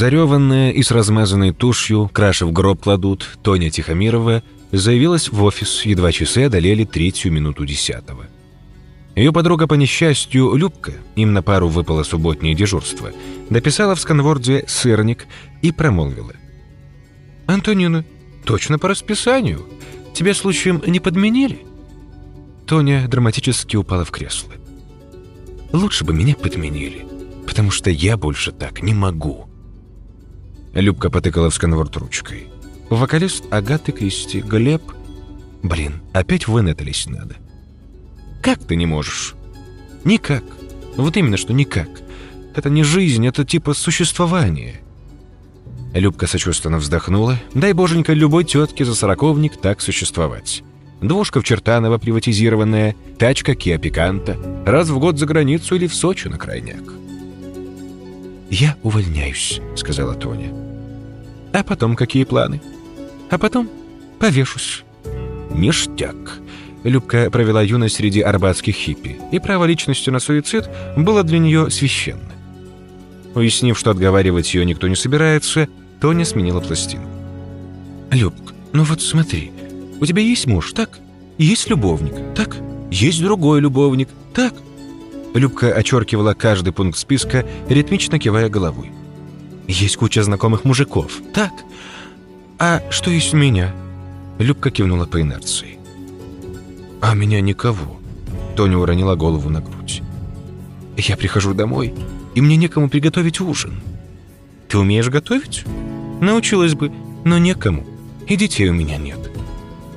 Зареванная и с размазанной тушью, краши в гроб кладут, Тоня Тихомирова заявилась в офис, едва часы одолели третью минуту десятого. Ее подруга по несчастью, Любка, им на пару выпало субботнее дежурство, дописала в сканворде «сырник» и промолвила. «Антонина, точно по расписанию. Тебя случаем не подменили?» Тоня драматически упала в кресло. «Лучше бы меня подменили, потому что я больше так не могу». Любка потыкала в сканворд ручкой. Вокалист Агаты Кристи, Глеб... Блин, опять вынатались надо. Как ты не можешь? Никак. Вот именно, что никак. Это не жизнь, это типа существование. Любка сочувственно вздохнула. Дай боженька любой тетке за сороковник так существовать. Двушка в Чертаново приватизированная, тачка Киа Пиканта, раз в год за границу или в Сочи на крайняк. «Я увольняюсь», — сказала Тоня. «А потом какие планы?» «А потом повешусь». «Ништяк», Любка провела юность среди арбатских хиппи, и право личности на суицид было для нее священно. Уяснив, что отговаривать ее никто не собирается, Тоня сменила пластину. «Любка, ну вот смотри, у тебя есть муж, так? Есть любовник, так? Есть другой любовник, так?» Любка очеркивала каждый пункт списка, ритмично кивая головой. «Есть куча знакомых мужиков, так? А что есть у меня?» Любка кивнула по инерции. «А меня никого». Тоня уронила голову на грудь. «Я прихожу домой, и мне некому приготовить ужин». «Ты умеешь готовить?» «Научилась бы, но некому, и детей у меня нет».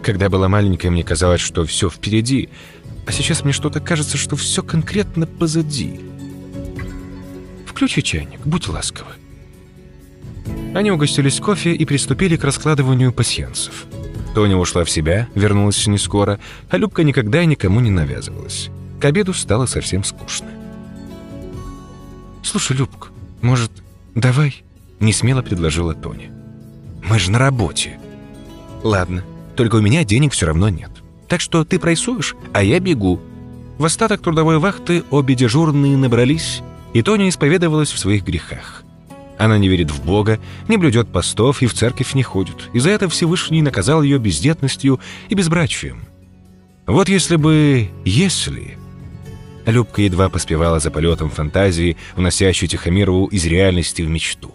Когда была маленькая, мне казалось, что все впереди, а сейчас мне что-то кажется, что все конкретно позади. Включи чайник, будь ласкова. Они угостились кофе и приступили к раскладыванию пасьянцев. Тоня ушла в себя, вернулась не скоро, а Любка никогда и никому не навязывалась. К обеду стало совсем скучно. «Слушай, Любка, может, давай?» — несмело предложила Тоня. «Мы же на работе». «Ладно, только у меня денег все равно нет. Так что ты прайсуешь, а я бегу». В остаток трудовой вахты обе дежурные набрались, и Тоня исповедовалась в своих грехах. Она не верит в Бога, не блюдет постов и в церковь не ходит. И за это Всевышний наказал ее бездетностью и безбрачием. Вот если бы... если... Любка едва поспевала за полетом фантазии, уносящей Тихомирову из реальности в мечту.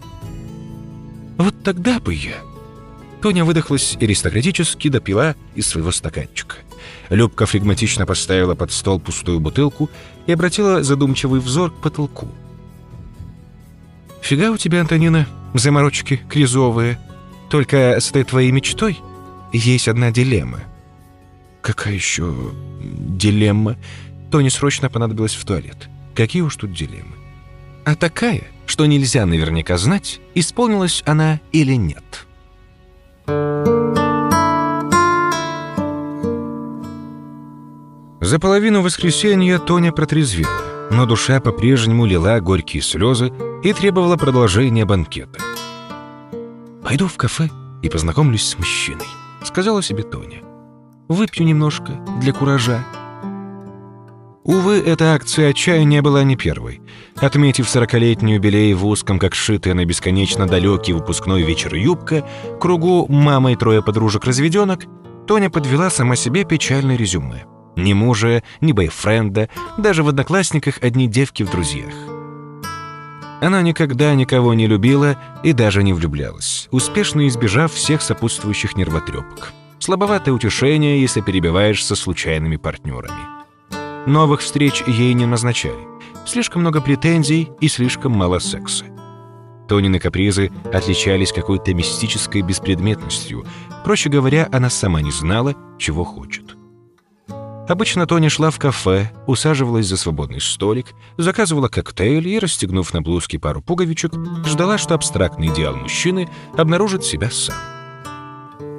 «Вот тогда бы я...» Тоня выдохлась и аристократически допила из своего стаканчика. Любка флегматично поставила под стол пустую бутылку и обратила задумчивый взор к потолку. Фига у тебя, Антонина, заморочки кризовые. Только с этой твоей мечтой есть одна дилемма. Какая еще дилемма? Тони срочно понадобилось в туалет. Какие уж тут дилеммы? А такая, что нельзя наверняка знать, исполнилась она или нет. За половину воскресенья Тоня протрезвела но душа по-прежнему лила горькие слезы и требовала продолжения банкета. «Пойду в кафе и познакомлюсь с мужчиной», — сказала себе Тоня. «Выпью немножко для куража». Увы, эта акция отчаяния была не первой. Отметив сорокалетний юбилей в узком, как шитая на бесконечно далекий выпускной вечер юбка, кругу мама и трое подружек-разведенок, Тоня подвела сама себе печальное резюме — ни мужа, ни бойфренда, даже в одноклассниках одни девки в друзьях. Она никогда никого не любила и даже не влюблялась, успешно избежав всех сопутствующих нервотрепок. Слабоватое утешение, если перебиваешь со случайными партнерами. Новых встреч ей не назначали. Слишком много претензий и слишком мало секса. Тонины капризы отличались какой-то мистической беспредметностью. Проще говоря, она сама не знала, чего хочет. Обычно Тони шла в кафе, усаживалась за свободный столик, заказывала коктейль и, расстегнув на блузке пару пуговичек, ждала, что абстрактный идеал мужчины обнаружит себя сам.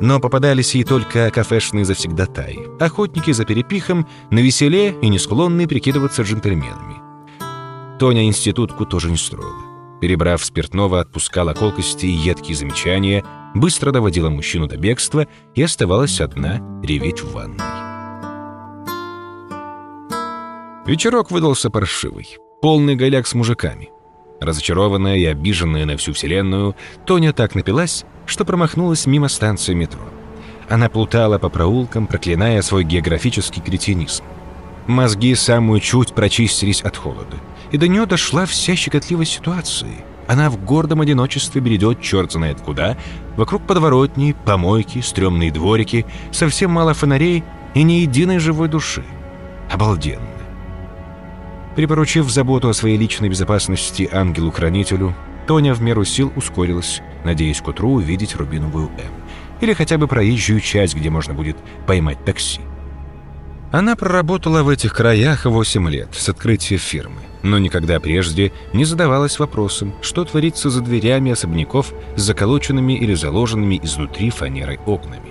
Но попадались ей только кафешные завсегдатаи, охотники за перепихом, на веселе и не склонные прикидываться джентльменами. Тоня институтку тоже не строила. Перебрав спиртного, отпускала колкости и едкие замечания, быстро доводила мужчину до бегства и оставалась одна реветь в ванной. Вечерок выдался паршивый, полный голяк с мужиками. Разочарованная и обиженная на всю вселенную, Тоня так напилась, что промахнулась мимо станции метро. Она плутала по проулкам, проклиная свой географический кретинизм. Мозги самую чуть прочистились от холода, и до нее дошла вся щекотливость ситуации. Она в гордом одиночестве бредет черт знает куда, вокруг подворотни, помойки, стрёмные дворики, совсем мало фонарей и ни единой живой души. Обалденно. Припоручив заботу о своей личной безопасности ангелу-хранителю, Тоня в меру сил ускорилась, надеясь к утру увидеть Рубиновую М. Или хотя бы проезжую часть, где можно будет поймать такси. Она проработала в этих краях 8 лет с открытия фирмы, но никогда прежде не задавалась вопросом, что творится за дверями особняков с заколоченными или заложенными изнутри фанерой окнами.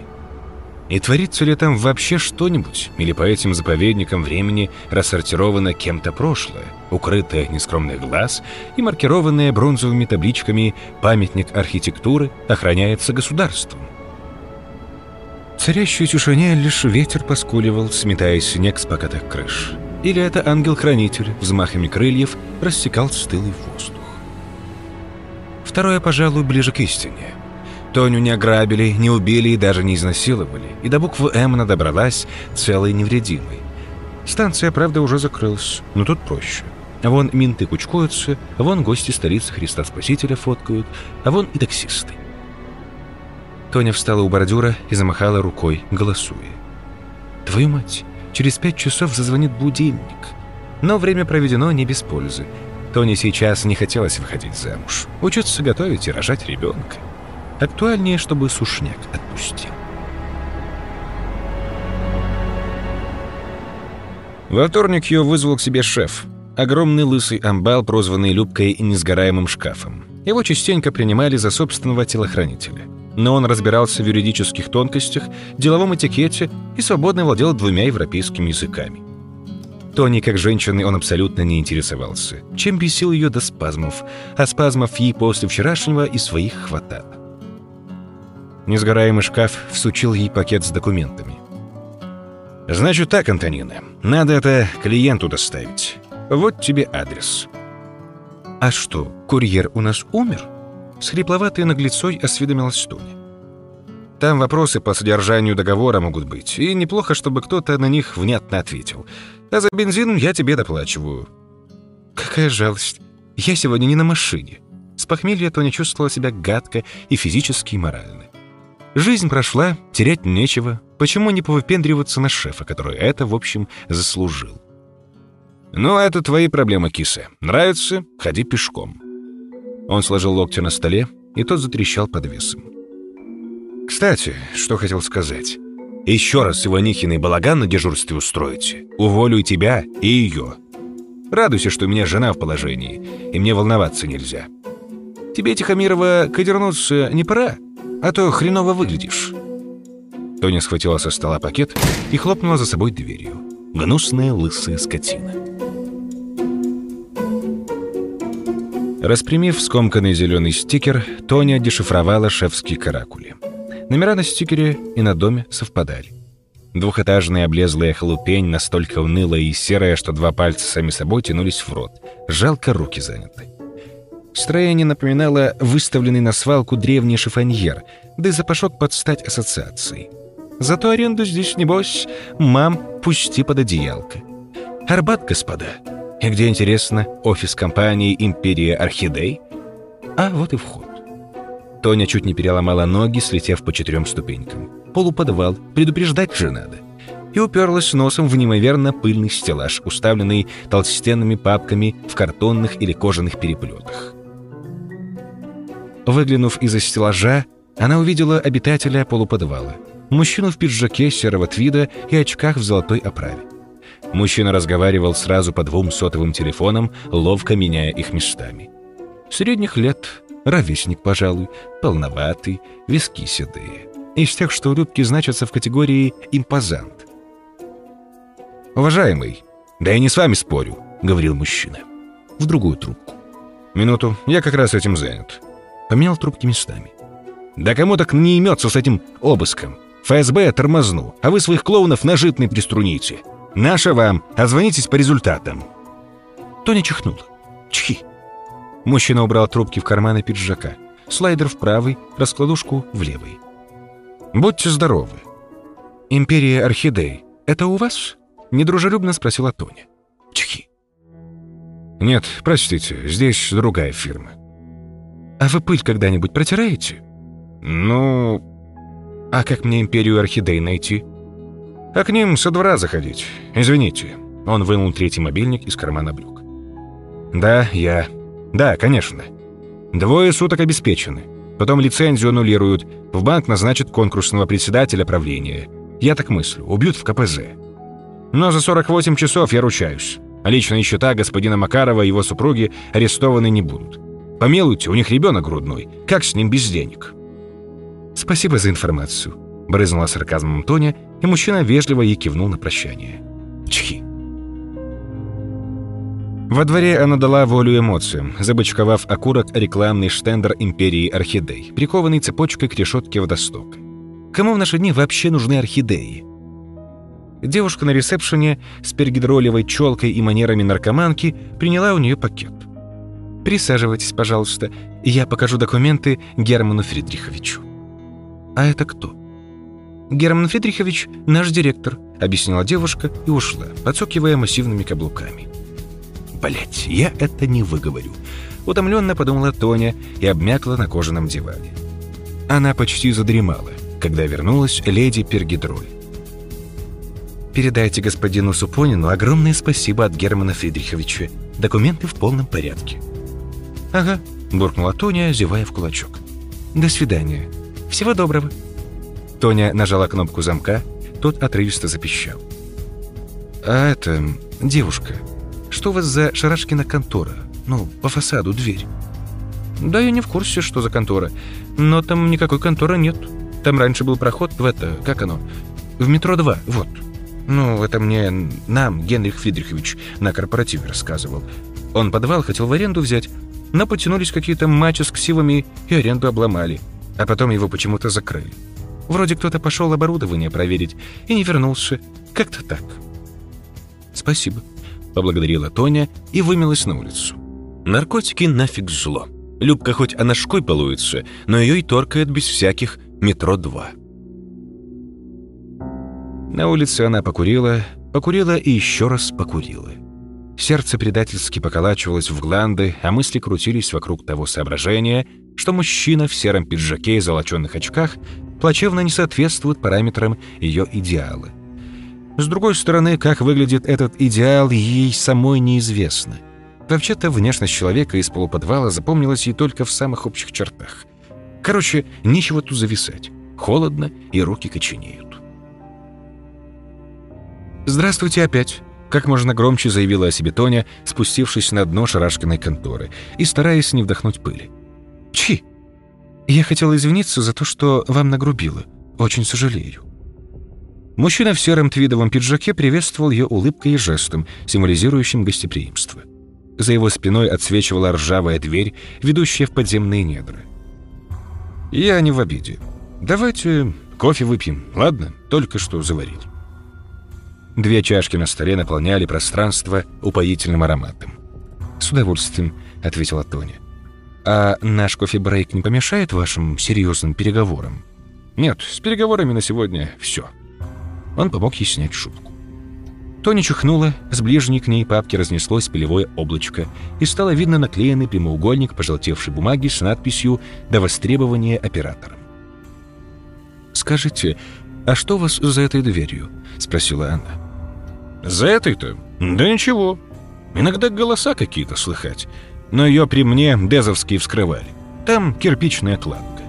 И творится ли там вообще что-нибудь, или по этим заповедникам времени рассортировано кем-то прошлое, укрытое от нескромных глаз и маркированное бронзовыми табличками «Памятник архитектуры охраняется государством». Царящую тишине лишь ветер поскуливал, сметая снег с покатых крыш. Или это ангел-хранитель взмахами крыльев рассекал стылый воздух. Второе, пожалуй, ближе к истине. Тоню не ограбили, не убили и даже не изнасиловали, и до буквы «М» она добралась целой невредимой. Станция, правда, уже закрылась, но тут проще. Вон минты кучкуются, вон гости столицы Христа Спасителя фоткают, а вон и таксисты. Тоня встала у бордюра и замахала рукой, голосуя. «Твою мать, через пять часов зазвонит будильник». Но время проведено не без пользы. Тоне сейчас не хотелось выходить замуж, учиться готовить и рожать ребенка. Актуальнее, чтобы сушняк отпустил. Во вторник ее вызвал к себе шеф. Огромный лысый амбал, прозванный Любкой и несгораемым шкафом. Его частенько принимали за собственного телохранителя. Но он разбирался в юридических тонкостях, деловом этикете и свободно владел двумя европейскими языками. Тони, как женщины, он абсолютно не интересовался, чем бесил ее до спазмов, а спазмов ей после вчерашнего и своих хватало. Несгораемый шкаф всучил ей пакет с документами. «Значит так, Антонина, надо это клиенту доставить. Вот тебе адрес». «А что, курьер у нас умер?» С хрипловатой наглецой осведомилась Тоня. «Там вопросы по содержанию договора могут быть, и неплохо, чтобы кто-то на них внятно ответил. А за бензин я тебе доплачиваю». «Какая жалость. Я сегодня не на машине». С похмелья Тоня чувствовала себя гадко и физически, и морально. Жизнь прошла, терять нечего. Почему не повыпендриваться на шефа, который это, в общем, заслужил? «Ну, это твои проблемы, киса. Нравится? Ходи пешком». Он сложил локти на столе, и тот затрещал под весом. «Кстати, что хотел сказать. Еще раз Иванихиный балаган на дежурстве устроите. Уволю и тебя, и ее. Радуйся, что у меня жена в положении, и мне волноваться нельзя. Тебе, Тихомирова, кодернуться не пора?» А то хреново выглядишь». Тоня схватила со стола пакет и хлопнула за собой дверью. Гнусная лысая скотина. Распрямив скомканный зеленый стикер, Тоня дешифровала шефские каракули. Номера на стикере и на доме совпадали. Двухэтажная облезлая халупень настолько унылая и серая, что два пальца сами собой тянулись в рот. Жалко, руки заняты. Строение напоминало выставленный на свалку древний шифоньер, да и запашок под стать ассоциации. Зато аренду здесь, небось, мам, пусти под одеялко. Арбат, господа. И где, интересно, офис компании «Империя Орхидей»? А вот и вход. Тоня чуть не переломала ноги, слетев по четырем ступенькам. Полуподвал, предупреждать же надо. И уперлась носом в неимоверно пыльный стеллаж, уставленный толстенными папками в картонных или кожаных переплетах. Выглянув из-за стеллажа, она увидела обитателя полуподвала. Мужчину в пиджаке серого твида и очках в золотой оправе. Мужчина разговаривал сразу по двум сотовым телефонам, ловко меняя их местами. Средних лет, ровесник, пожалуй, полноватый, виски седые. Из тех, что у Любки значатся в категории «импозант». «Уважаемый, да я не с вами спорю», — говорил мужчина. В другую трубку. «Минуту, я как раз этим занят. Поменял трубки местами. «Да кому так не имется с этим обыском? ФСБ тормозну, а вы своих клоунов на житный приструните. Наша вам, а звонитесь по результатам». Тоня чихнула. Чхи. Мужчина убрал трубки в карманы пиджака. Слайдер в правый, раскладушку в левый. «Будьте здоровы». «Империя Орхидей. Это у вас?» Недружелюбно спросила Тоня. «Чхи». «Нет, простите, здесь другая фирма». «А вы пыль когда-нибудь протираете?» «Ну...» «А как мне Империю Орхидей найти?» «А к ним со двора заходить. Извините». Он вынул третий мобильник из кармана брюк. «Да, я. Да, конечно. Двое суток обеспечены. Потом лицензию аннулируют. В банк назначат конкурсного председателя правления. Я так мыслю. Убьют в КПЗ. Но за 48 часов я ручаюсь. А личные счета господина Макарова и его супруги арестованы не будут. Помилуйте, у них ребенок грудной. Как с ним без денег?» «Спасибо за информацию», — брызнула сарказмом Тоня, и мужчина вежливо ей кивнул на прощание. Чхи. Во дворе она дала волю эмоциям, забычковав окурок рекламный штендер империи орхидей, прикованный цепочкой к решетке водостока. Кому в наши дни вообще нужны орхидеи? Девушка на ресепшене с пергидролевой челкой и манерами наркоманки приняла у нее пакет. «Присаживайтесь, пожалуйста, я покажу документы Герману Фридриховичу». «А это кто?» «Герман Фридрихович – наш директор», – объяснила девушка и ушла, подсокивая массивными каблуками. Блять, я это не выговорю. Утомленно подумала Тоня и обмякла на кожаном диване. Она почти задремала, когда вернулась леди Пергидроль. «Передайте господину Супонину огромное спасибо от Германа Фридриховича. Документы в полном порядке». «Ага», — буркнула Тоня, зевая в кулачок. «До свидания. Всего доброго». Тоня нажала кнопку замка, тот отрывисто запищал. «А это... девушка, что у вас за Шарашкина контора? Ну, по фасаду дверь». «Да я не в курсе, что за контора. Но там никакой конторы нет. Там раньше был проход в это... Как оно? В метро 2, вот». «Ну, это мне... Нам Генрих Фридрихович на корпоративе рассказывал. Он подвал хотел в аренду взять, но потянулись какие-то мачо с ксивами и аренду обломали. А потом его почему-то закрыли. Вроде кто-то пошел оборудование проверить и не вернулся. Как-то так». «Спасибо», поблагодарила Тоня и вымилась на улицу. Наркотики нафиг зло. Любка хоть она шкой балуется, но ее и торкает без всяких метро-2. На улице она покурила, покурила и еще раз покурила. Сердце предательски поколачивалось в гланды, а мысли крутились вокруг того соображения, что мужчина в сером пиджаке и золоченных очках плачевно не соответствует параметрам ее идеала. С другой стороны, как выглядит этот идеал, ей самой неизвестно. Вообще-то внешность человека из полуподвала запомнилась ей только в самых общих чертах. Короче, нечего тут зависать. Холодно, и руки коченеют. «Здравствуйте опять!» Как можно громче заявила о себе Тоня, спустившись на дно шарашкиной конторы и стараясь не вдохнуть пыли. «Чи! Я хотела извиниться за то, что вам нагрубила. Очень сожалею». Мужчина в сером твидовом пиджаке приветствовал ее улыбкой и жестом, символизирующим гостеприимство. За его спиной отсвечивала ржавая дверь, ведущая в подземные недра. «Я не в обиде. Давайте кофе выпьем, ладно? Только что заварил». Две чашки на столе наполняли пространство упоительным ароматом. «С удовольствием», — ответила Тоня. «А наш кофе-брейк не помешает вашим серьезным переговорам?» «Нет, с переговорами на сегодня все». Он помог ей снять шубку. Тони чихнула, с ближней к ней папки разнеслось пылевое облачко, и стало видно наклеенный прямоугольник пожелтевшей бумаги с надписью «До востребования оператором». «Скажите, а что у вас за этой дверью?» — спросила она. «За этой-то? Да ничего. Иногда голоса какие-то слыхать. Но ее при мне дезовские вскрывали. Там кирпичная кладка.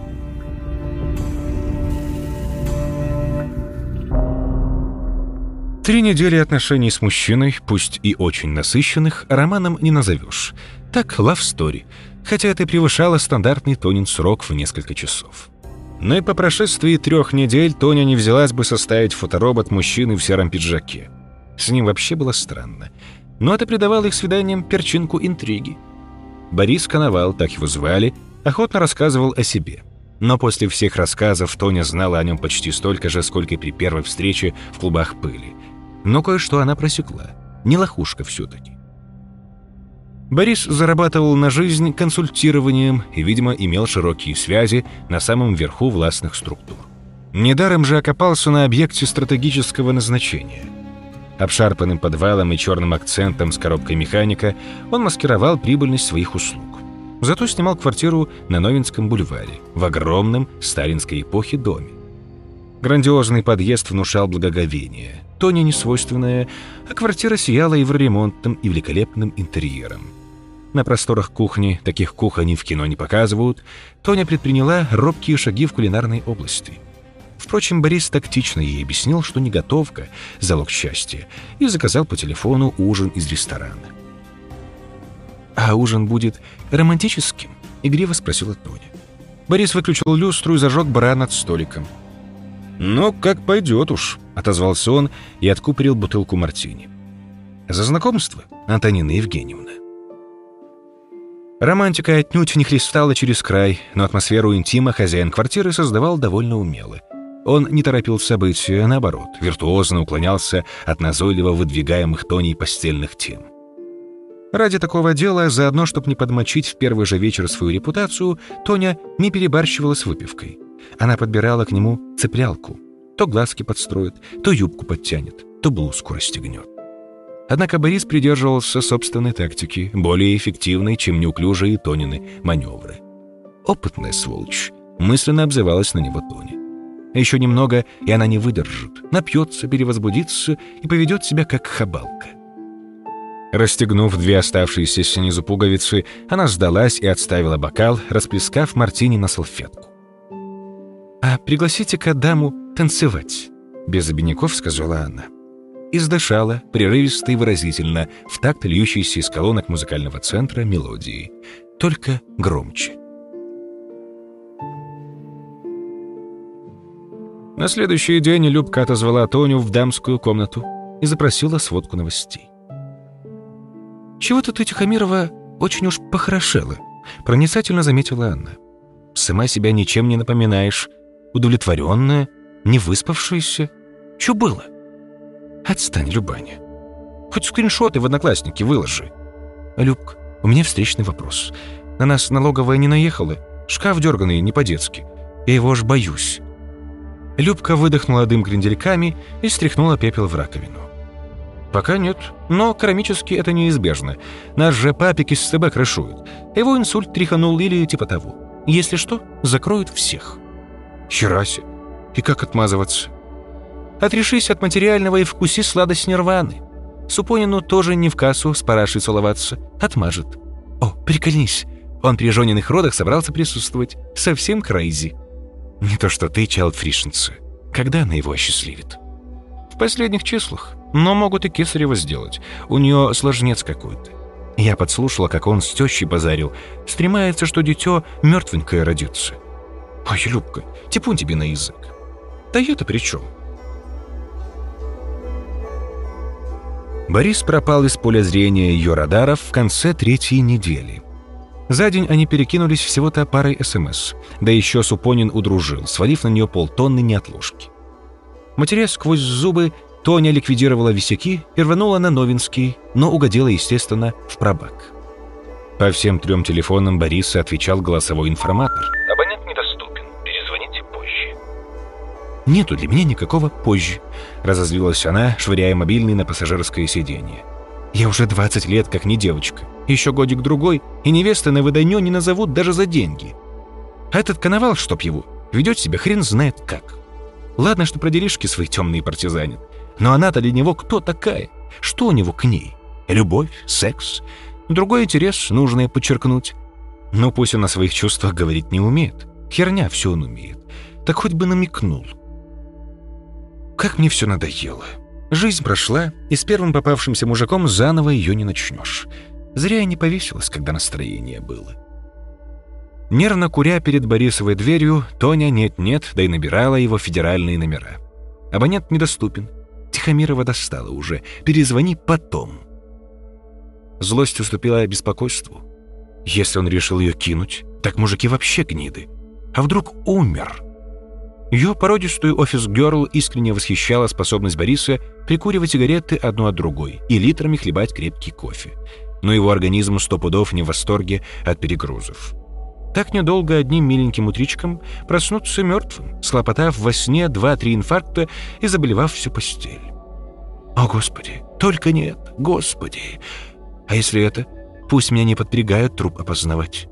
Три недели отношений с мужчиной, пусть и очень насыщенных, романом не назовешь. Так, love story, хотя это превышало стандартный Тонин срок в несколько часов. Но и по прошествии трех недель Тоня не взялась бы составить фоторобот мужчины в сером пиджаке. С ним вообще было странно. Но это придавало их свиданиям перчинку интриги. Борис Коновал, так его звали, охотно рассказывал о себе. Но после всех рассказов Тоня знала о нем почти столько же, сколько при первой встрече в клубах пыли. Но кое-что она просекла. Не лохушка все-таки. Борис зарабатывал на жизнь консультированием и, видимо, имел широкие связи на самом верху властных структур. Недаром же окопался на объекте стратегического назначения. Обшарпанным подвалом и черным акцентом с коробкой механика он маскировал прибыльность своих услуг. Зато снимал квартиру на Новинском бульваре, в огромном сталинской эпохе доме. Грандиозный подъезд внушал благоговение, Тоне несвойственное, а квартира сияла евроремонтом и великолепным интерьером. На просторах кухни, таких кухонь в кино не показывают, Тоня предприняла робкие шаги в кулинарной области. Впрочем, Борис тактично ей объяснил, что не готовка – залог счастья, и заказал по телефону ужин из ресторана. «А ужин будет романтическим?» — игриво спросила Тоня. Борис выключил люстру и зажег бра над столиком. «Ну, как пойдет уж», — отозвался он и откупорил бутылку мартини. «За знакомство, Антонина Евгеньевна». Романтика отнюдь не хлестала через край, но атмосферу интима хозяин квартиры создавал довольно умело. Он не торопил события, наоборот, виртуозно уклонялся от назойливо выдвигаемых Тоней постельных тем. Ради такого дела, заодно, чтобы не подмочить в первый же вечер свою репутацию, Тоня не перебарщивала с выпивкой. Она подбирала к нему цеплялку. То глазки подстроит, то юбку подтянет, то блузку расстегнет. Однако Борис придерживался собственной тактики, более эффективной, чем неуклюжие Тонины маневры. Опытная сволочь, мысленно обзывалась на него Тоня. Еще немного, и она не выдержит, напьется, перевозбудится и поведет себя как хабалка. Расстегнув две оставшиеся снизу пуговицы, она сдалась и отставила бокал, расплескав мартини на салфетку. «А пригласите-ка даму танцевать», — без обиняков сказала она. И сдышала, прерывисто и выразительно, в такт льющейся из колонок музыкального центра мелодии. Только громче. На следующий день Любка отозвала Тоню в дамскую комнату и запросила сводку новостей. «Чего-то ты, Тихомирова, очень уж похорошела», — проницательно заметила Анна. «Сама себя ничем не напоминаешь. Удовлетворенная, не выспавшаяся. Что было?» «Отстань, Любаня. Хоть скриншоты в Одноклассники выложи». «Любка, у меня встречный вопрос. На нас налоговая не наехала. Шкаф дерганый не по-детски. Я его аж боюсь». Любка выдохнула дым крендельками и стряхнула пепел в раковину. Пока нет, но кармически это неизбежно. Наш же папик из СТБ крышует. Его инсульт тряханул или типа того. Если что, закроют всех. Хераси. И как отмазываться? Отрешись от материального и вкуси сладость нирваны. Супонину тоже не в кассу с парашей целоваться. Отмажет. О, прикольнись. Он при жёненных родах собрался присутствовать. Совсем крейзи. Не то что ты, Чайлд Фришенце. Когда она его осчастливит? В последних числах. Но могут и Кесарева сделать. У нее сложнец какой-то. Я подслушала, как он с тещей базарил. Стремается, что дитё мертвенькое родится. Ой, Любка, типун тебе на язык. Да я-то при чем? Борис пропал из поля зрения ее радаров в конце третьей недели. За день они перекинулись всего-то парой СМС, да еще Супонин удружил, свалив на нее полтонны неотложки. Матерясь сквозь зубы, Тоня ликвидировала висяки и рванула на Новинский, но угодила, естественно, в пробак. По всем трем телефонам Бориса отвечал голосовой информатор. «Абонент недоступен. Перезвоните позже». «Нету для меня никакого позже», — разозлилась она, швыряя мобильный на пассажирское сиденье. «Я уже 20 лет как не девочка. Еще годик-другой, и невесты на выданье не назовут даже за деньги. А этот коновал, чтоб его, ведет себя хрен знает как. Ладно, что про делишки свои темные партизанят. Но она-то для него кто такая? Что у него к ней? Любовь? Секс? Другой интерес, нужное подчеркнуть. Но пусть он о своих чувствах говорить не умеет. Херня все он умеет. Так хоть бы намекнул. Как мне все надоело. Жизнь прошла, и с первым попавшимся мужиком заново ее не начнешь. Зря я не повесилась, когда настроение было. Нервно куря перед Борисовой дверью, Тоня нет-нет, да и набирала его федеральные номера. Абонент недоступен. Тихомирова достала уже. Перезвони потом. Злость уступила беспокойству. Если он решил ее кинуть, так мужики вообще гниды. А вдруг умер? Ее породистую офис-герл искренне восхищала способность Бориса прикуривать сигареты одну от другой и литрами хлебать крепкий кофе. но его организм сто пудов не в восторге от перегрузов. Так недолго одним миленьким утричком проснуться мертвым, слопотав во сне два-три инфаркта и заболевав всю постель. О, Господи, только нет, Господи! А если это? Пусть меня не подпрягают труп опознавать.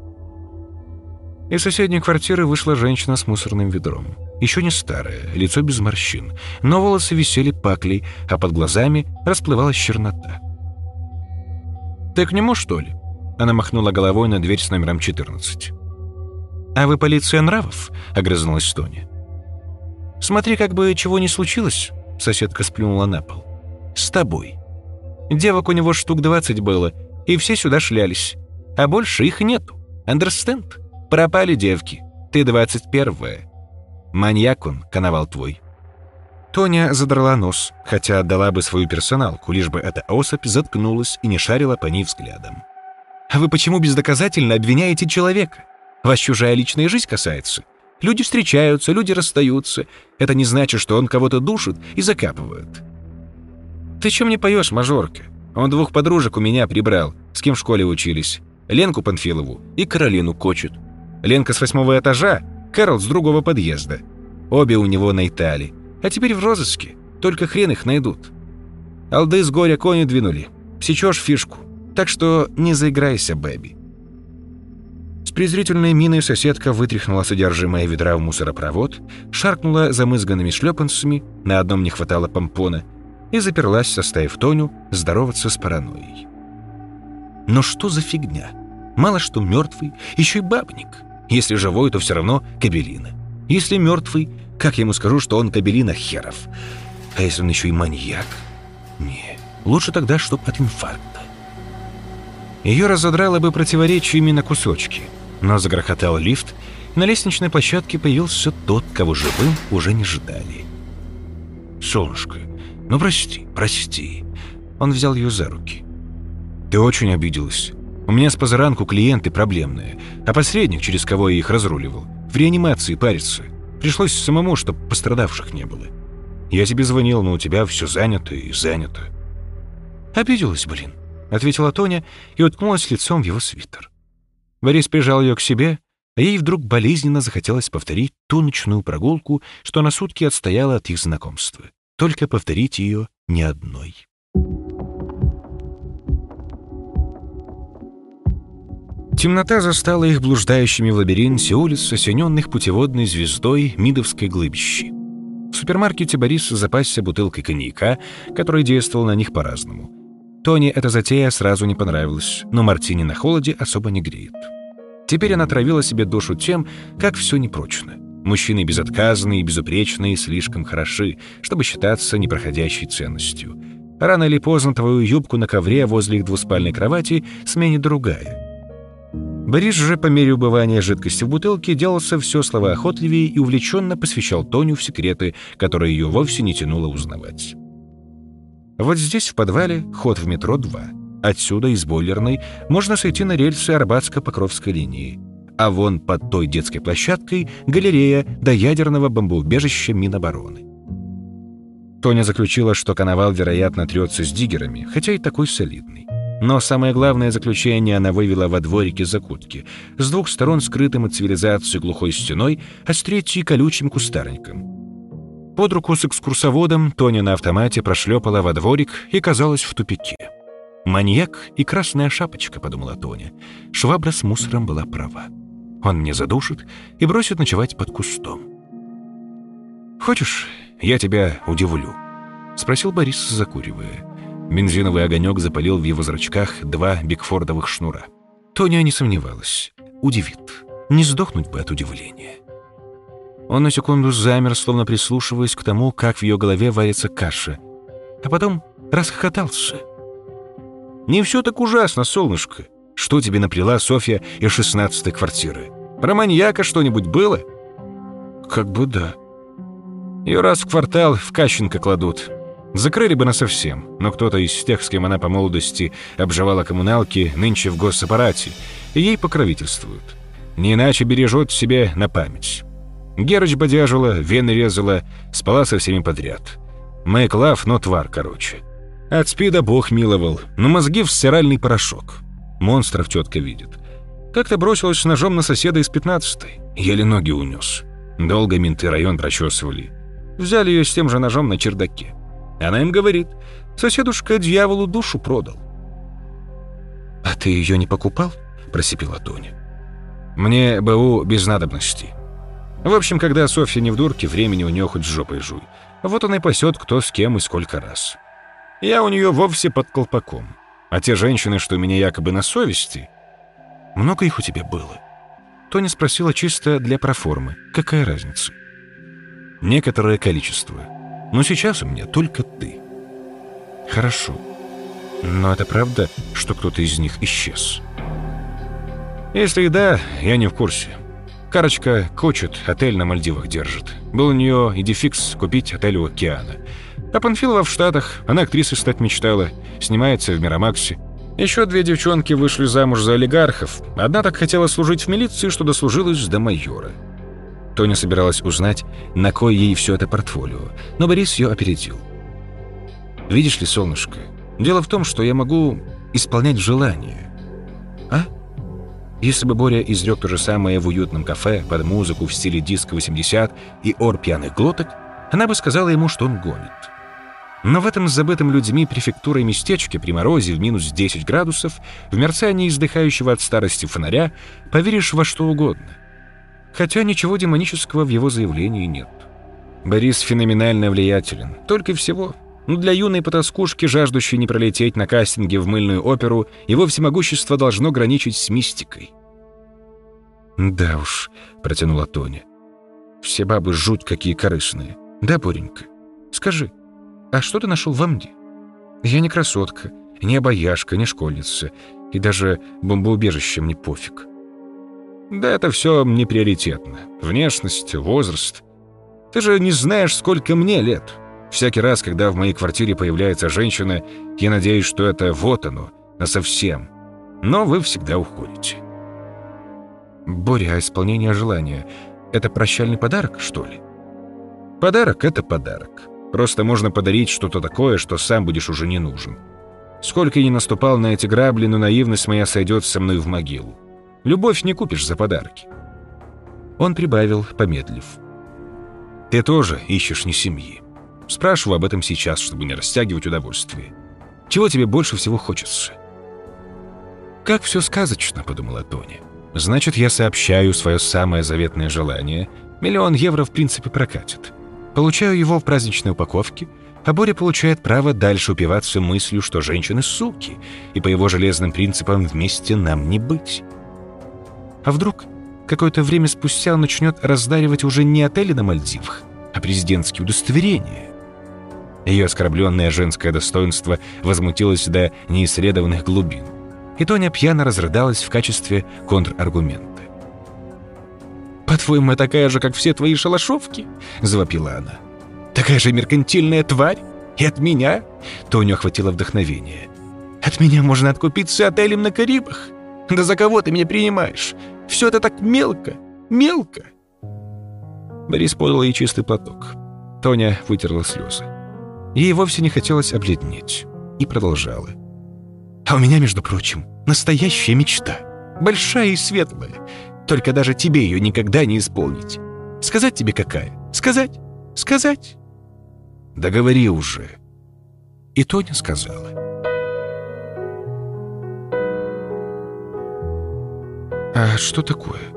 Из соседней квартиры вышла женщина с мусорным ведром. Еще не старая, лицо без морщин, но волосы висели паклей, а под глазами расплывалась чернота. «Ты к нему, что ли?» Она махнула головой на дверь с номером 14. «А вы полиция нравов?» — огрызнулась Тоня. «Смотри, как бы чего не случилось», — соседка сплюнула на пол. «С тобой. Девок у него штук двадцать было, и все сюда шлялись. А больше их нету. Understand? Пропали девки. Ты двадцать первая. Маньяк он, коновал твой». Тоня задрала нос, хотя отдала бы свою персоналку, лишь бы эта особь заткнулась и не шарила по ней взглядом. «А вы почему бездоказательно обвиняете человека?» Вас чужая личная жизнь касается. Люди встречаются, люди расстаются. Это не значит, что он кого-то душит и закапывает. Ты чем не поешь, мажорка? Он двух подружек у меня прибрал, с кем в школе учились. Ленку Панфилову и Каролину Кочет. Ленка с восьмого этажа, Кэрол с другого подъезда. Обе у него на Италии. А теперь в розыске. Только хрен их найдут. Алды с горя кони двинули. Сечешь фишку. Так что не заиграйся, бэби презрительной миной соседка вытряхнула содержимое ведра в мусоропровод, шаркнула замызганными шлепанцами, на одном не хватало помпона, и заперлась, составив Тоню, здороваться с паранойей. Но что за фигня? Мало что мертвый, еще и бабник. Если живой, то все равно кабелина. Если мертвый, как я ему скажу, что он кабелина херов? А если он еще и маньяк? Не, лучше тогда, чтоб от инфаркта. Ее разодрало бы противоречиями на кусочки — но загрохотал лифт, и на лестничной площадке появился тот, кого живым уже не ждали. «Солнышко, ну прости, прости». Он взял ее за руки. «Ты очень обиделась. У меня с позаранку клиенты проблемные, а посредник, через кого я их разруливал, в реанимации парится. Пришлось самому, чтобы пострадавших не было. Я тебе звонил, но у тебя все занято и занято». «Обиделась, блин», — ответила Тоня и уткнулась лицом в его свитер. Борис прижал ее к себе, а ей вдруг болезненно захотелось повторить ту ночную прогулку, что на сутки отстояла от их знакомства. Только повторить ее не одной. Темнота застала их блуждающими в лабиринте улиц, осененных путеводной звездой Мидовской глыбищи. В супермаркете Борис запасся бутылкой коньяка, который действовал на них по-разному. Тони эта затея сразу не понравилась, но мартини на холоде особо не греет. Теперь она травила себе душу тем, как все непрочно. Мужчины безотказные безупречные слишком хороши, чтобы считаться непроходящей ценностью. Рано или поздно твою юбку на ковре возле их двуспальной кровати сменит другая. Борис же по мере убывания жидкости в бутылке делался все словоохотливее и увлеченно посвящал Тоню в секреты, которые ее вовсе не тянуло узнавать. Вот здесь, в подвале, ход в метро 2. Отсюда, из бойлерной, можно сойти на рельсы Арбатско-Покровской линии. А вон под той детской площадкой галерея до ядерного бомбоубежища Минобороны. Тоня заключила, что коновал, вероятно, трется с диггерами, хотя и такой солидный. Но самое главное заключение она вывела во дворике закутки, с двух сторон скрытым от цивилизации глухой стеной, а с третьей колючим кустарником. Под руку с экскурсоводом Тоня на автомате прошлепала во дворик и казалась в тупике. «Маньяк и красная шапочка», — подумала Тоня. Швабра с мусором была права. Он мне задушит и бросит ночевать под кустом. «Хочешь, я тебя удивлю?» — спросил Борис, закуривая. Бензиновый огонек запалил в его зрачках два бигфордовых шнура. Тоня не сомневалась. Удивит. Не сдохнуть бы от удивления. Он на секунду замер, словно прислушиваясь к тому, как в ее голове варится каша. А потом расхохотался. «Не все так ужасно, солнышко. Что тебе наплела Софья из шестнадцатой квартиры? Про маньяка что-нибудь было?» «Как бы да». Ее раз в квартал в Кащенко кладут. Закрыли бы насовсем, но кто-то из тех, с кем она по молодости обживала коммуналки, нынче в госаппарате, и ей покровительствуют. Не иначе бережет себе на память. Герыч бодяжила, вены резала, спала со всеми подряд. Мэйк лав, но твар, короче. От спида бог миловал, но мозги в стиральный порошок. Монстров тетка видит. Как-то бросилась с ножом на соседа из пятнадцатой. Еле ноги унес. Долго менты район прочесывали. Взяли ее с тем же ножом на чердаке. Она им говорит, соседушка дьяволу душу продал. «А ты ее не покупал?» – просипела Тоня. «Мне БУ без надобности. В общем, когда Софья не в дурке, времени у нее хоть с жопой жуй. Вот она и пасет кто с кем и сколько раз. Я у нее вовсе под колпаком. А те женщины, что у меня якобы на совести... Много их у тебя было?» Тоня спросила чисто для проформы. Какая разница? Некоторое количество. Но сейчас у меня только ты. Хорошо. Но это правда, что кто-то из них исчез? Если и да, я не в курсе. Карочка Кочет отель на Мальдивах держит. Был у нее идификс купить отель у океана. А Панфилова в Штатах, она актрисой стать мечтала, снимается в Мирамаксе. Еще две девчонки вышли замуж за олигархов. Одна так хотела служить в милиции, что дослужилась до майора. Тоня собиралась узнать, на кой ей все это портфолио, но Борис ее опередил. «Видишь ли, солнышко, дело в том, что я могу исполнять желания. А? Если бы Боря изрек то же самое в уютном кафе под музыку в стиле диско 80 и ор пьяных глоток, она бы сказала ему, что он гонит. Но в этом забытом людьми префектурой местечке при морозе в минус 10 градусов, в мерцании издыхающего от старости фонаря, поверишь во что угодно. Хотя ничего демонического в его заявлении нет. Борис феноменально влиятелен, только всего. Но для юной потаскушки, жаждущей не пролететь на кастинге в мыльную оперу, его всемогущество должно граничить с мистикой. «Да уж», — протянула Тоня. «Все бабы жуть какие корыстные. Да, Боренька? Скажи, а что ты нашел во мне? Я не красотка, не обаяшка, не школьница, и даже бомбоубежище мне пофиг. Да это все не приоритетно. Внешность, возраст. Ты же не знаешь, сколько мне лет. Всякий раз, когда в моей квартире появляется женщина, я надеюсь, что это вот оно, насовсем. Но вы всегда уходите. Боря, а исполнение желания — это прощальный подарок, что ли? Подарок — это подарок. Просто можно подарить что-то такое, что сам будешь уже не нужен. Сколько я не наступал на эти грабли, но наивность моя сойдет со мной в могилу. Любовь не купишь за подарки. Он прибавил, помедлив. Ты тоже ищешь не семьи. Спрашиваю об этом сейчас, чтобы не растягивать удовольствие. Чего тебе больше всего хочется? Как все сказочно, подумала Тоня. Значит, я сообщаю свое самое заветное желание. Миллион евро в принципе прокатит. Получаю его в праздничной упаковке, а Боря получает право дальше упиваться мыслью, что женщины суки, и по его железным принципам вместе нам не быть. А вдруг какое-то время спустя он начнет раздаривать уже не отели на Мальдивах, а президентские удостоверения? Ее оскорбленное женское достоинство возмутилось до неисследованных глубин, и Тоня пьяно разрыдалась в качестве контраргумента. «По-твоему, я такая же, как все твои шалашовки?» — завопила она. «Такая же меркантильная тварь? И от меня?» Тоню охватило вдохновение. «От меня можно откупиться отелем на Карибах? Да за кого ты меня принимаешь? Все это так мелко, мелко!» Борис подал ей чистый платок. Тоня вытерла слезы. Ей вовсе не хотелось обледнеть. И продолжала. «А у меня, между прочим, настоящая мечта. Большая и светлая. Только даже тебе ее никогда не исполнить. Сказать тебе какая? Сказать? Сказать? Да говори уже. И Тоня сказала. А что такое?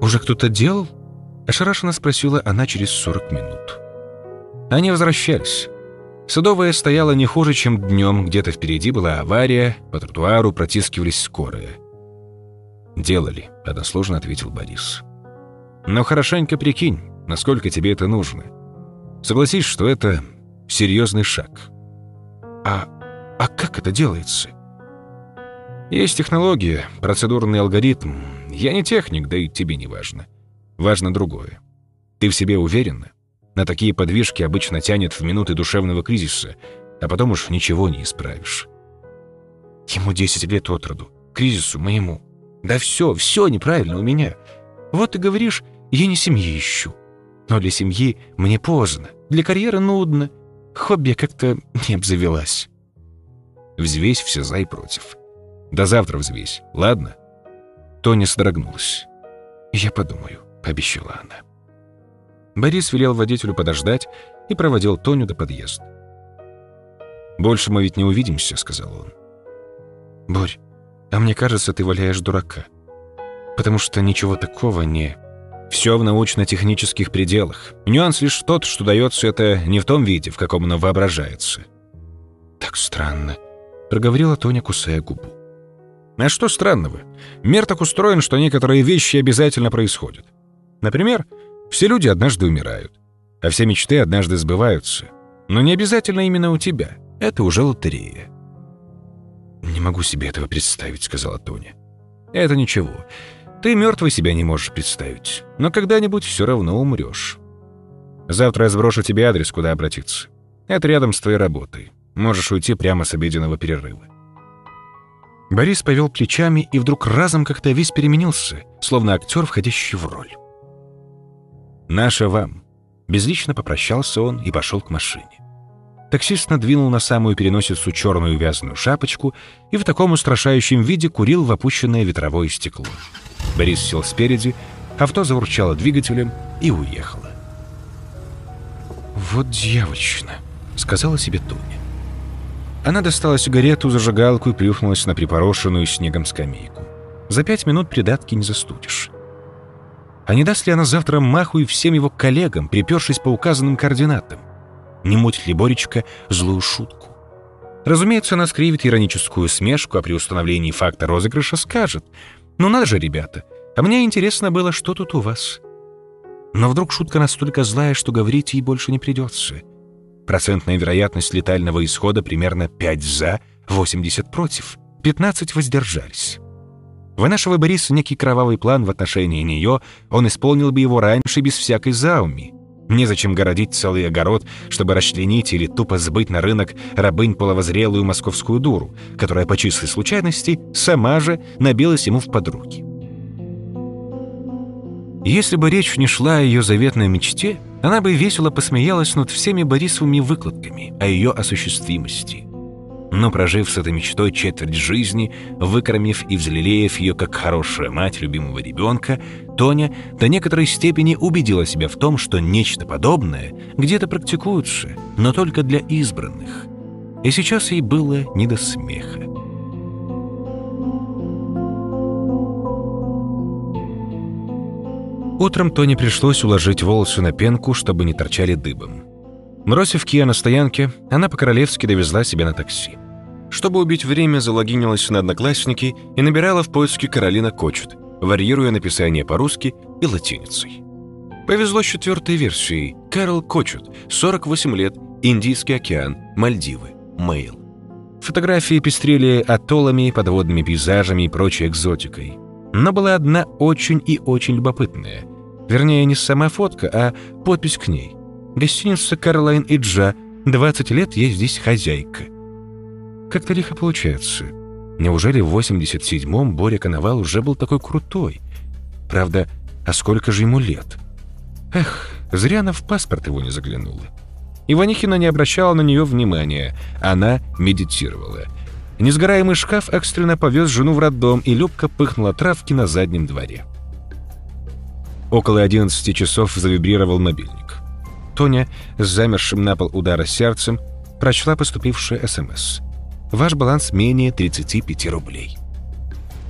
Уже кто-то делал? Ошарашенно спросила она через 40 минут. Они возвращались. Садовая стояла не хуже, чем днем. Где-то впереди была авария, по тротуару протискивались скорые. «Делали», — односложно ответил Борис. «Но хорошенько прикинь, насколько тебе это нужно. Согласись, что это серьезный шаг». «А, а как это делается?» «Есть технология, процедурный алгоритм. Я не техник, да и тебе не важно. Важно другое. Ты в себе уверена? На такие подвижки обычно тянет в минуты душевного кризиса, а потом уж ничего не исправишь». «Ему 10 лет от роду, кризису моему», да все, все неправильно у меня. Вот ты говоришь, я не семьи ищу. Но для семьи мне поздно, для карьеры нудно. Хобби как-то не обзавелась. Взвесь все за и против. До завтра взвесь, ладно?» Тоня содрогнулась. «Я подумаю», — пообещала она. Борис велел водителю подождать и проводил Тоню до подъезда. «Больше мы ведь не увидимся», — сказал он. «Борь, а мне кажется, ты валяешь дурака. Потому что ничего такого не...» Все в научно-технических пределах. Нюанс лишь тот, что дается это не в том виде, в каком оно воображается. «Так странно», — проговорила Тоня, кусая губу. А что странного? Мир так устроен, что некоторые вещи обязательно происходят. Например, все люди однажды умирают, а все мечты однажды сбываются. Но не обязательно именно у тебя. Это уже лотерея. «Не могу себе этого представить», — сказала Тоня. «Это ничего. Ты мертвый себя не можешь представить, но когда-нибудь все равно умрешь. Завтра я сброшу тебе адрес, куда обратиться. Это рядом с твоей работой. Можешь уйти прямо с обеденного перерыва». Борис повел плечами и вдруг разом как-то весь переменился, словно актер, входящий в роль. «Наша вам». Безлично попрощался он и пошел к машине. Таксист надвинул на самую переносицу черную вязаную шапочку и в таком устрашающем виде курил в опущенное ветровое стекло. Борис сел спереди, авто заурчало двигателем и уехало. «Вот дьявольщина», — сказала себе Тоня. Она достала сигарету, зажигалку и плюхнулась на припорошенную снегом скамейку. За пять минут придатки не застудишь. А не даст ли она завтра маху и всем его коллегам, припершись по указанным координатам? Не мутит ли Боречка злую шутку? Разумеется, она скривит ироническую смешку, а при установлении факта розыгрыша скажет. «Ну надо же, ребята, а мне интересно было, что тут у вас». Но вдруг шутка настолько злая, что говорить ей больше не придется. Процентная вероятность летального исхода примерно 5 за, 80 против, 15 воздержались. Вынашивая Борису некий кровавый план в отношении нее, он исполнил бы его раньше без всякой зауми. Незачем городить целый огород, чтобы расчленить или тупо сбыть на рынок рабынь половозрелую московскую дуру, которая по чистой случайности сама же набилась ему в подруги. Если бы речь не шла о ее заветной мечте, она бы весело посмеялась над всеми Борисовыми выкладками о ее осуществимости. Но прожив с этой мечтой четверть жизни, выкормив и взлелеев ее как хорошая мать любимого ребенка, Тоня до некоторой степени убедила себя в том, что нечто подобное где-то практикуется, но только для избранных. И сейчас ей было не до смеха. Утром Тоне пришлось уложить волосы на пенку, чтобы не торчали дыбом. Бросив Кия на стоянке, она по-королевски довезла себя на такси. Чтобы убить время, залогинилась на Одноклассники и набирала в поиске Каролина Кочет, варьируя написание по-русски и латиницей. Повезло с четвертой версией. Карл Кочет, 48 лет, Индийский океан, Мальдивы, Мейл. Фотографии пестрели атоллами, подводными пейзажами и прочей экзотикой. Но была одна очень и очень любопытная. Вернее, не сама фотка, а подпись к ней. Гостиница «Карлайн и Джа». 20 лет есть здесь хозяйка. Как-то лихо получается. Неужели в 87-м Боря Коновал уже был такой крутой? Правда, а сколько же ему лет? Эх, зря она в паспорт его не заглянула. Иванихина не обращала на нее внимания. Она медитировала — Несгораемый шкаф экстренно повез жену в роддом, и Любка пыхнула травки на заднем дворе. Около 11 часов завибрировал мобильник. Тоня с замершим на пол удара сердцем прочла поступившее СМС. «Ваш баланс менее 35 рублей».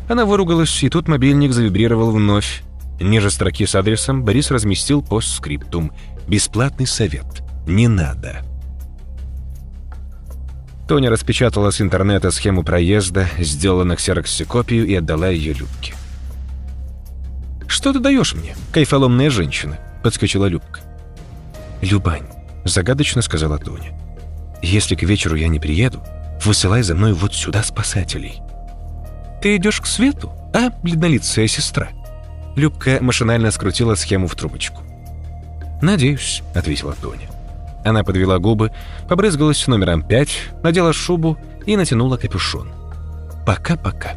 Она выругалась, и тут мобильник завибрировал вновь. Ниже строки с адресом Борис разместил постскриптум «Бесплатный совет. Не надо». Тоня распечатала с интернета схему проезда, сделала на ксероксе-копию и отдала ее Любке. «Что ты даешь мне, кайфоломная женщина?» — подскочила Любка. «Любань», — загадочно сказала Тоня. «Если к вечеру я не приеду, высылай за мной вот сюда спасателей». «Ты идешь к свету, а, бледнолицая сестра?» Любка машинально скрутила схему в трубочку. «Надеюсь», — ответила Тоня. Она подвела губы, побрызгалась номером 5, надела шубу и натянула капюшон. Пока-пока.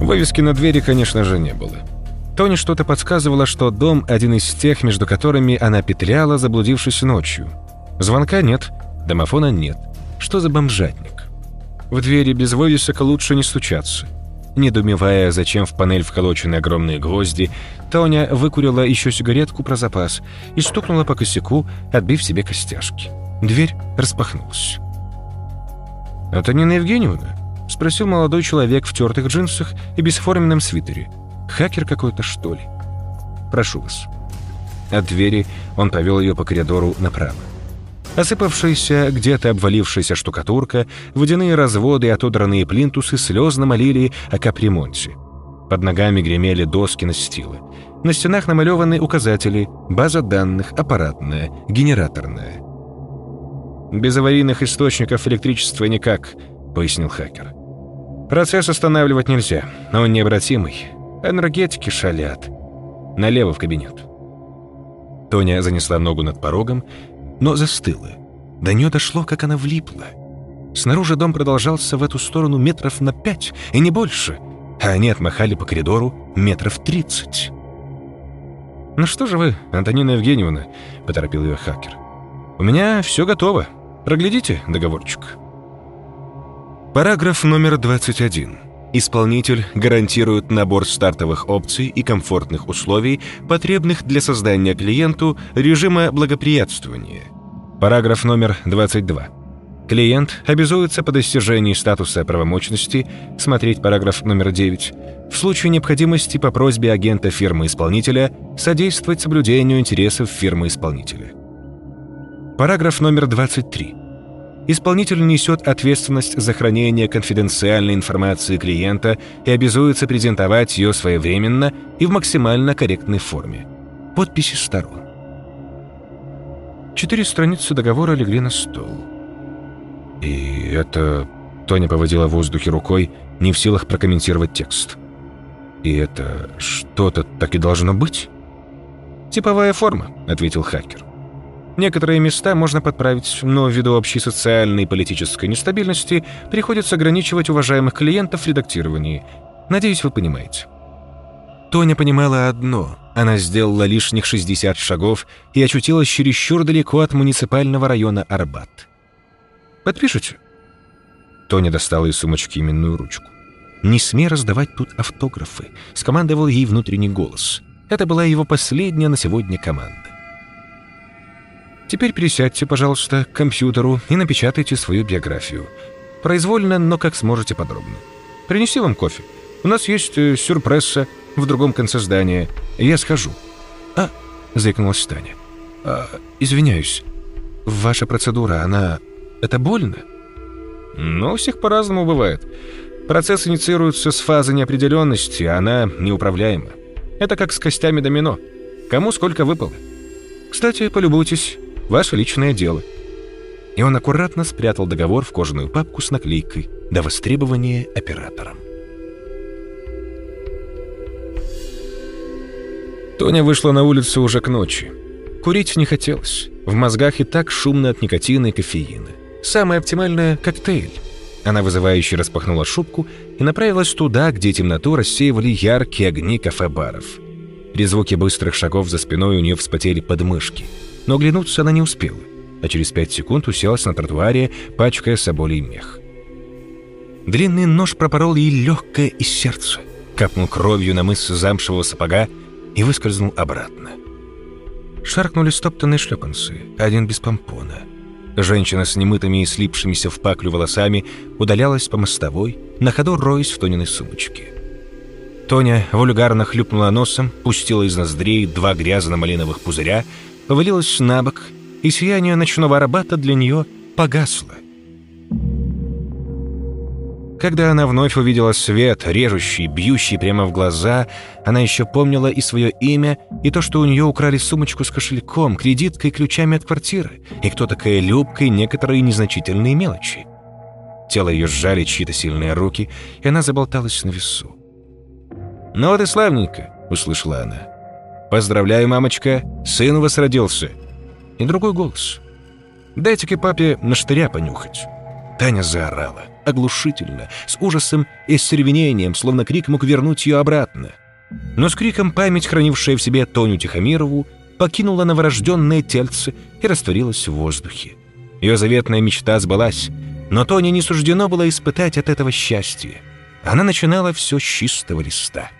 Вывески на двери, конечно же, не было. Тони что-то подсказывало, что дом один из тех, между которыми она петляла, заблудившись ночью. Звонка нет, домофона нет. Что за бомжатник? В двери без вывесок лучше не стучаться. Недоумевая, зачем в панель вколочены огромные гвозди, Тоня выкурила еще сигаретку про запас и стукнула по косяку, отбив себе костяшки. Дверь распахнулась. «Это Нина Евгеньевна?» — спросил молодой человек в тертых джинсах и бесформенном свитере. «Хакер какой-то, что ли?» «Прошу вас». От двери он повел ее по коридору направо. Осыпавшаяся, где-то обвалившаяся штукатурка, водяные разводы и отодранные плинтусы слезно молили о капремонте. Под ногами гремели доски настила. На стенах намалеваны указатели, база данных, аппаратная, генераторная. «Без аварийных источников электричества никак», — пояснил хакер. «Процесс останавливать нельзя, но он необратимый. Энергетики шалят. Налево в кабинет». Тоня занесла ногу над порогом, но застыла. До нее дошло, как она влипла. Снаружи дом продолжался в эту сторону метров на пять, и не больше, а они отмахали по коридору метров тридцать. «Ну что же вы, Антонина Евгеньевна?» — поторопил ее хакер. «У меня все готово. Проглядите договорчик». Параграф номер 21. Исполнитель гарантирует набор стартовых опций и комфортных условий, потребных для создания клиенту режима благоприятствования. Параграф номер 22. Клиент обязуется по достижении статуса правомочности смотреть параграф номер 9 в случае необходимости по просьбе агента фирмы-исполнителя содействовать соблюдению интересов фирмы-исполнителя. Параграф номер 23. Исполнитель несет ответственность за хранение конфиденциальной информации клиента и обязуется презентовать ее своевременно и в максимально корректной форме. Подписи сторон. Четыре страницы договора легли на стол. «И это...» Тоня поводила в воздухе рукой, не в силах прокомментировать текст. «И это что-то так и должно быть?» «Типовая форма», — ответил хакер. Некоторые места можно подправить, но ввиду общей социальной и политической нестабильности приходится ограничивать уважаемых клиентов в редактировании. Надеюсь, вы понимаете. Тоня понимала одно. Она сделала лишних 60 шагов и очутилась чересчур далеко от муниципального района Арбат. «Подпишите?» Тоня достала из сумочки именную ручку. «Не смей раздавать тут автографы», — скомандовал ей внутренний голос. Это была его последняя на сегодня команда. Теперь пересядьте, пожалуйста, к компьютеру и напечатайте свою биографию. Произвольно, но как сможете подробно. Принеси вам кофе. У нас есть э, сюрпресса в другом конце здания. Я схожу». «А...» — заикнулась Таня. А, «Извиняюсь. Ваша процедура, она... Это больно?» «Ну, всех по-разному бывает. Процесс инициируется с фазы неопределенности, а она неуправляема. Это как с костями домино. Кому сколько выпало. Кстати, полюбуйтесь. Ваше личное дело». И он аккуратно спрятал договор в кожаную папку с наклейкой до востребования оператором. Тоня вышла на улицу уже к ночи. Курить не хотелось. В мозгах и так шумно от никотина и кофеина. Самое оптимальное — коктейль. Она вызывающе распахнула шубку и направилась туда, где темноту рассеивали яркие огни кафе-баров. При звуке быстрых шагов за спиной у нее вспотели подмышки — но оглянуться она не успела, а через пять секунд уселась на тротуаре, пачкая соболей мех. Длинный нож пропорол ей легкое из сердца, капнул кровью на мыс замшевого сапога и выскользнул обратно. Шаркнули стоптанные шлепанцы, один без помпона. Женщина с немытыми и слипшимися в паклю волосами удалялась по мостовой, на ходу роясь в Тониной сумочке. Тоня вульгарно хлюпнула носом, пустила из ноздрей два грязно-малиновых пузыря, повалилась на бок, и сияние ночного арбата для нее погасло. Когда она вновь увидела свет, режущий, бьющий прямо в глаза, она еще помнила и свое имя, и то, что у нее украли сумочку с кошельком, кредиткой ключами от квартиры, и кто такая Любка и некоторые незначительные мелочи. Тело ее сжали чьи-то сильные руки, и она заболталась на весу. «Ну вот и славненько», — услышала она. «Поздравляю, мамочка, сын у вас родился». И другой голос. «Дайте-ка папе на штыря понюхать». Таня заорала, оглушительно, с ужасом и с сервенением, словно крик мог вернуть ее обратно. Но с криком память, хранившая в себе Тоню Тихомирову, покинула новорожденное тельце и растворилась в воздухе. Ее заветная мечта сбылась, но Тони не суждено было испытать от этого счастья. Она начинала все с чистого листа.